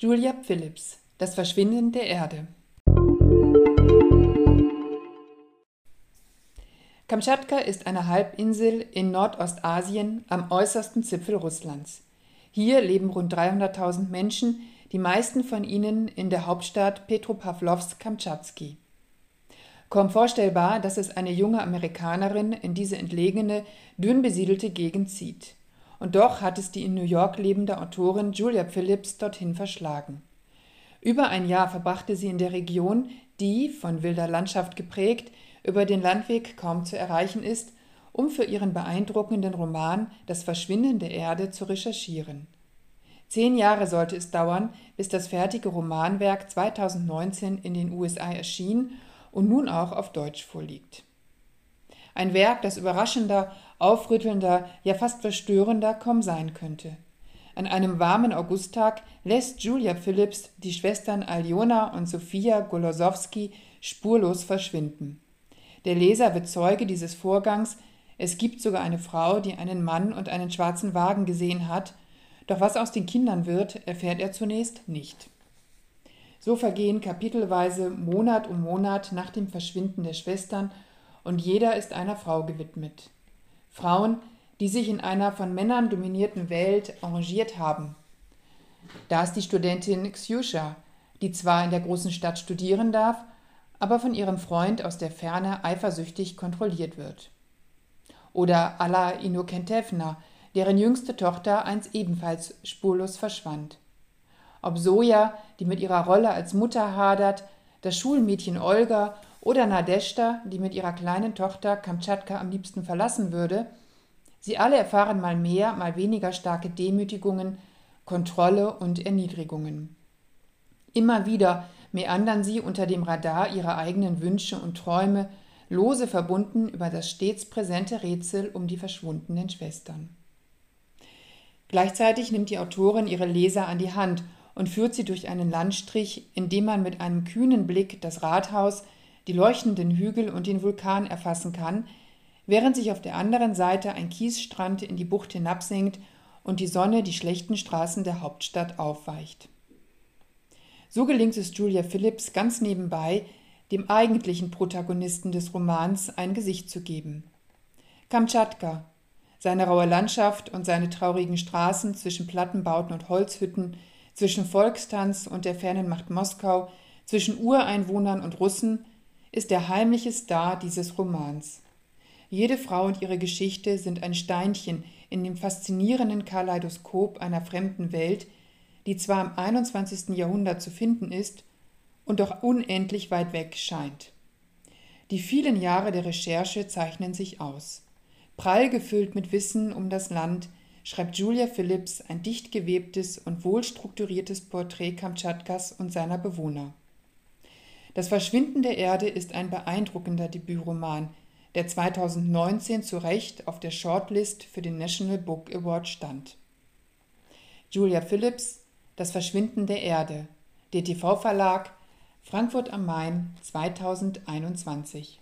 Julia Phillips Das Verschwinden der Erde Kamtschatka ist eine Halbinsel in Nordostasien am äußersten Zipfel Russlands. Hier leben rund 300.000 Menschen, die meisten von ihnen in der Hauptstadt Petropavlovsk-Kamtschatski. Kaum vorstellbar, dass es eine junge Amerikanerin in diese entlegene, dünn besiedelte Gegend zieht. Und doch hat es die in New York lebende Autorin Julia Phillips dorthin verschlagen. Über ein Jahr verbrachte sie in der Region, die, von wilder Landschaft geprägt, über den Landweg kaum zu erreichen ist, um für ihren beeindruckenden Roman Das Verschwinden der Erde zu recherchieren. Zehn Jahre sollte es dauern, bis das fertige Romanwerk 2019 in den USA erschien und nun auch auf Deutsch vorliegt. Ein Werk, das überraschender, aufrüttelnder, ja fast verstörender kaum sein könnte. An einem warmen Augusttag lässt Julia Phillips die Schwestern Aljona und Sophia Golosowski spurlos verschwinden. Der Leser wird Zeuge dieses Vorgangs, es gibt sogar eine Frau, die einen Mann und einen schwarzen Wagen gesehen hat, doch was aus den Kindern wird, erfährt er zunächst nicht. So vergehen kapitelweise Monat um Monat nach dem Verschwinden der Schwestern und jeder ist einer Frau gewidmet. Frauen, die sich in einer von Männern dominierten Welt arrangiert haben. Da ist die Studentin Xusha, die zwar in der großen Stadt studieren darf, aber von ihrem Freund aus der Ferne eifersüchtig kontrolliert wird. Oder Alla Inokentevna, deren jüngste Tochter einst ebenfalls spurlos verschwand. Ob Soja, die mit ihrer Rolle als Mutter hadert, das Schulmädchen Olga oder Nadeshda, die mit ihrer kleinen Tochter Kamtschatka am liebsten verlassen würde, sie alle erfahren mal mehr, mal weniger starke Demütigungen, Kontrolle und Erniedrigungen. Immer wieder meandern sie unter dem Radar ihrer eigenen Wünsche und Träume, lose verbunden über das stets präsente Rätsel um die verschwundenen Schwestern. Gleichzeitig nimmt die Autorin ihre Leser an die Hand und führt sie durch einen Landstrich, in dem man mit einem kühnen Blick das Rathaus, die leuchtenden Hügel und den Vulkan erfassen kann, während sich auf der anderen Seite ein Kiesstrand in die Bucht hinabsenkt und die Sonne die schlechten Straßen der Hauptstadt aufweicht. So gelingt es Julia Phillips ganz nebenbei, dem eigentlichen Protagonisten des Romans ein Gesicht zu geben. Kamtschatka, seine raue Landschaft und seine traurigen Straßen zwischen Plattenbauten und Holzhütten, zwischen Volkstanz und der fernen Macht Moskau, zwischen Ureinwohnern und Russen, ist der heimliche Star dieses Romans. Jede Frau und ihre Geschichte sind ein Steinchen in dem faszinierenden Kaleidoskop einer fremden Welt, die zwar im 21. Jahrhundert zu finden ist und doch unendlich weit weg scheint. Die vielen Jahre der Recherche zeichnen sich aus. Prall gefüllt mit Wissen um das Land schreibt Julia Phillips ein dicht gewebtes und wohlstrukturiertes Porträt Kamtschatkas und seiner Bewohner. Das Verschwinden der Erde ist ein beeindruckender Debütroman, der 2019 zu Recht auf der Shortlist für den National Book Award stand. Julia Phillips das Verschwinden der Erde. DTV Verlag, Frankfurt am Main 2021.